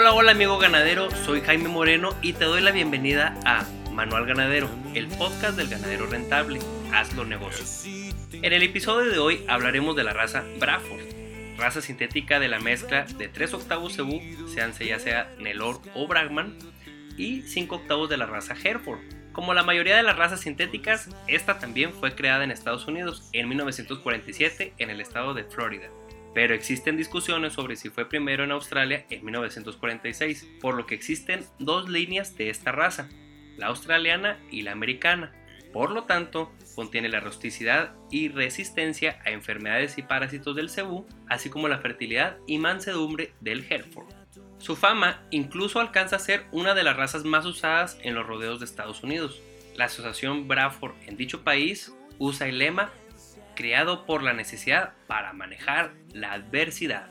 Hola, hola amigo ganadero, soy Jaime Moreno y te doy la bienvenida a Manual Ganadero, el podcast del ganadero rentable. Hazlo negocio. En el episodio de hoy hablaremos de la raza Braford, raza sintética de la mezcla de 3 octavos Cebu, sean ya sea Nelor o Bragman, y 5 octavos de la raza Hereford. Como la mayoría de las razas sintéticas, esta también fue creada en Estados Unidos en 1947 en el estado de Florida pero existen discusiones sobre si fue primero en Australia en 1946, por lo que existen dos líneas de esta raza, la australiana y la americana. Por lo tanto, contiene la rusticidad y resistencia a enfermedades y parásitos del cebú, así como la fertilidad y mansedumbre del Hereford. Su fama incluso alcanza a ser una de las razas más usadas en los rodeos de Estados Unidos. La asociación Bradford en dicho país usa el lema creado por la necesidad para manejar la adversidad.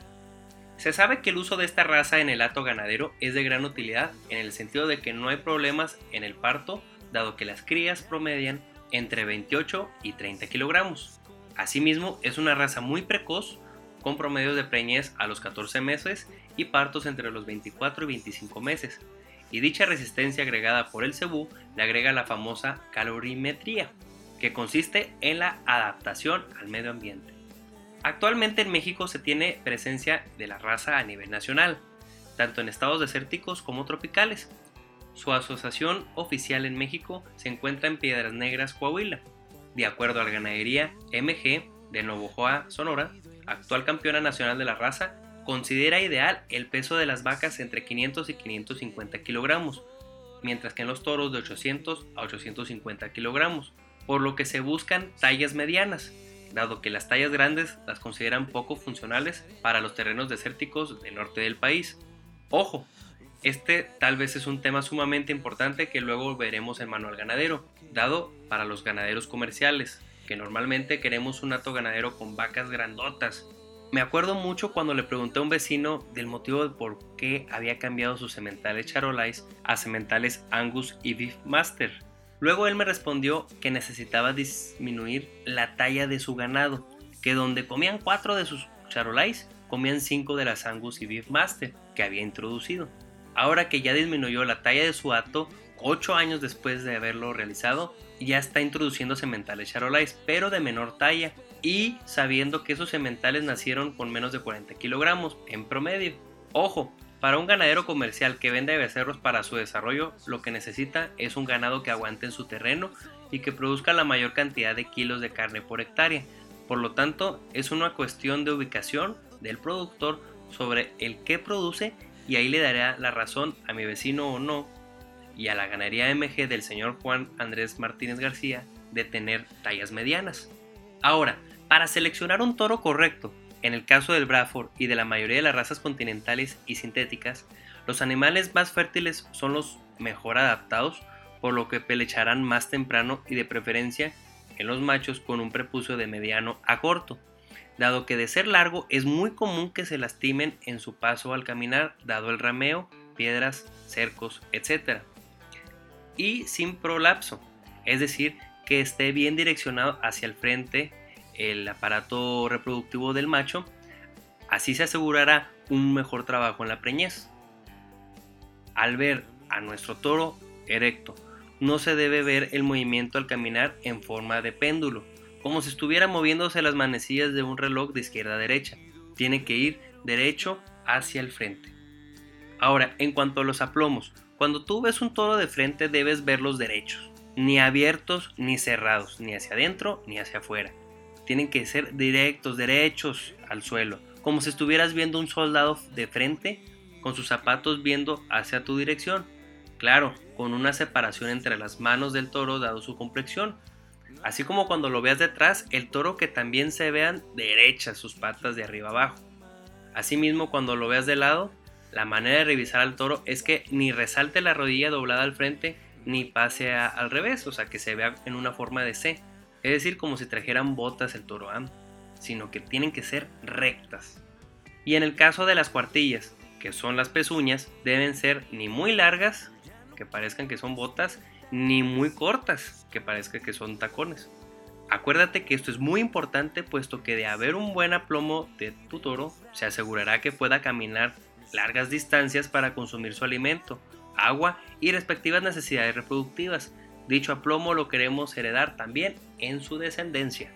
Se sabe que el uso de esta raza en el hato ganadero es de gran utilidad en el sentido de que no hay problemas en el parto, dado que las crías promedian entre 28 y 30 kilogramos. Asimismo, es una raza muy precoz, con promedios de preñez a los 14 meses y partos entre los 24 y 25 meses. Y dicha resistencia agregada por el cebú le agrega la famosa calorimetría, que consiste en la adaptación al medio ambiente. Actualmente en México se tiene presencia de la raza a nivel nacional, tanto en estados desérticos como tropicales. Su asociación oficial en México se encuentra en Piedras Negras, Coahuila. De acuerdo a la ganadería MG de Novojoa, Sonora, actual campeona nacional de la raza, considera ideal el peso de las vacas entre 500 y 550 kilogramos, mientras que en los toros de 800 a 850 kilogramos, por lo que se buscan tallas medianas, dado que las tallas grandes las consideran poco funcionales para los terrenos desérticos del norte del país. Ojo, este tal vez es un tema sumamente importante que luego veremos en Manual Ganadero, dado para los ganaderos comerciales, que normalmente queremos un hato ganadero con vacas grandotas. Me acuerdo mucho cuando le pregunté a un vecino del motivo de por qué había cambiado sus sementales Charolais a sementales Angus y Beef Master Luego él me respondió que necesitaba disminuir la talla de su ganado, que donde comían cuatro de sus charolais, comían cinco de las Angus y Beef Master que había introducido. Ahora que ya disminuyó la talla de su hato, ocho años después de haberlo realizado, ya está introduciendo sementales charolais, pero de menor talla, y sabiendo que esos sementales nacieron con menos de 40 kilogramos en promedio. Ojo, para un ganadero comercial que vende becerros para su desarrollo, lo que necesita es un ganado que aguante en su terreno y que produzca la mayor cantidad de kilos de carne por hectárea. Por lo tanto, es una cuestión de ubicación del productor sobre el que produce y ahí le daré la razón a mi vecino o no y a la ganadería MG del señor Juan Andrés Martínez García de tener tallas medianas. Ahora, para seleccionar un toro correcto en el caso del Bradford y de la mayoría de las razas continentales y sintéticas, los animales más fértiles son los mejor adaptados, por lo que pelecharán más temprano y de preferencia en los machos con un prepucio de mediano a corto, dado que de ser largo es muy común que se lastimen en su paso al caminar, dado el rameo, piedras, cercos, etc. Y sin prolapso, es decir, que esté bien direccionado hacia el frente el aparato reproductivo del macho, así se asegurará un mejor trabajo en la preñez. Al ver a nuestro toro erecto, no se debe ver el movimiento al caminar en forma de péndulo, como si estuviera moviéndose las manecillas de un reloj de izquierda a derecha. Tiene que ir derecho hacia el frente. Ahora, en cuanto a los aplomos, cuando tú ves un toro de frente debes verlos derechos, ni abiertos ni cerrados, ni hacia adentro ni hacia afuera tienen que ser directos, derechos al suelo, como si estuvieras viendo un soldado de frente con sus zapatos viendo hacia tu dirección. Claro, con una separación entre las manos del toro dado su complexión. Así como cuando lo veas detrás, el toro que también se vean derechas sus patas de arriba abajo. Asimismo, cuando lo veas de lado, la manera de revisar al toro es que ni resalte la rodilla doblada al frente ni pase al revés, o sea que se vea en una forma de C. Es decir, como si trajeran botas el toro sino que tienen que ser rectas. Y en el caso de las cuartillas, que son las pezuñas, deben ser ni muy largas, que parezcan que son botas, ni muy cortas, que parezcan que son tacones. Acuérdate que esto es muy importante puesto que de haber un buen aplomo de tu toro, se asegurará que pueda caminar largas distancias para consumir su alimento, agua y respectivas necesidades reproductivas. Dicho aplomo lo queremos heredar también en su descendencia.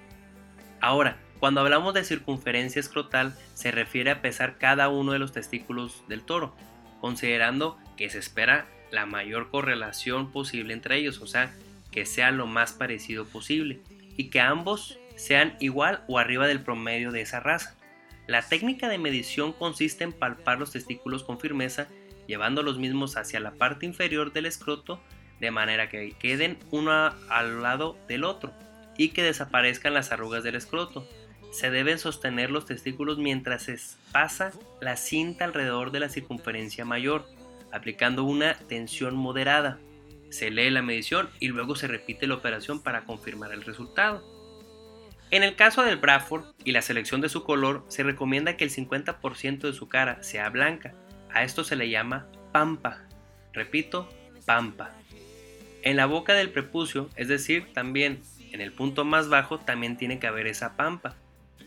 Ahora, cuando hablamos de circunferencia escrotal, se refiere a pesar cada uno de los testículos del toro, considerando que se espera la mayor correlación posible entre ellos, o sea, que sea lo más parecido posible, y que ambos sean igual o arriba del promedio de esa raza. La técnica de medición consiste en palpar los testículos con firmeza, llevando los mismos hacia la parte inferior del escroto, de manera que queden uno al lado del otro y que desaparezcan las arrugas del escroto. Se deben sostener los testículos mientras se pasa la cinta alrededor de la circunferencia mayor, aplicando una tensión moderada. Se lee la medición y luego se repite la operación para confirmar el resultado. En el caso del Bradford y la selección de su color, se recomienda que el 50% de su cara sea blanca. A esto se le llama pampa. Repito, pampa. En la boca del prepucio, es decir, también en el punto más bajo, también tiene que haber esa pampa.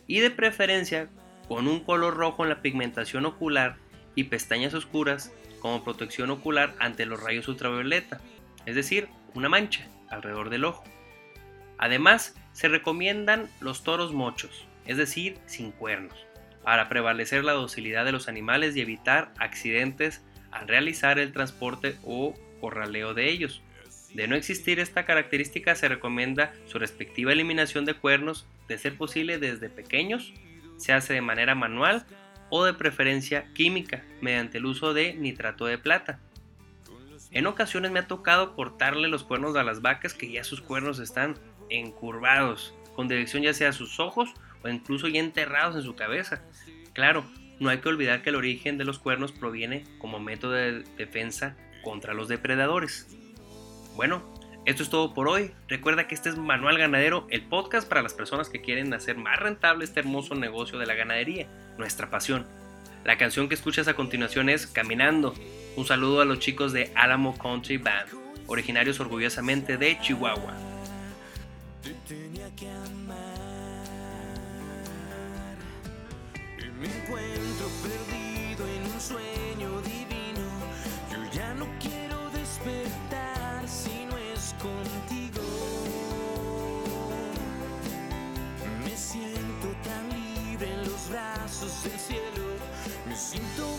Y de preferencia con un color rojo en la pigmentación ocular y pestañas oscuras como protección ocular ante los rayos ultravioleta, es decir, una mancha alrededor del ojo. Además, se recomiendan los toros mochos, es decir, sin cuernos, para prevalecer la docilidad de los animales y evitar accidentes al realizar el transporte o corraleo de ellos. De no existir esta característica, se recomienda su respectiva eliminación de cuernos, de ser posible desde pequeños, se hace de manera manual o de preferencia química, mediante el uso de nitrato de plata. En ocasiones me ha tocado cortarle los cuernos a las vacas que ya sus cuernos están encurvados, con dirección ya sea a sus ojos o incluso ya enterrados en su cabeza. Claro, no hay que olvidar que el origen de los cuernos proviene como método de defensa contra los depredadores. Bueno, esto es todo por hoy. Recuerda que este es Manual Ganadero, el podcast para las personas que quieren hacer más rentable este hermoso negocio de la ganadería, nuestra pasión. La canción que escuchas a continuación es Caminando. Un saludo a los chicos de Alamo Country Band, originarios orgullosamente de Chihuahua. Siento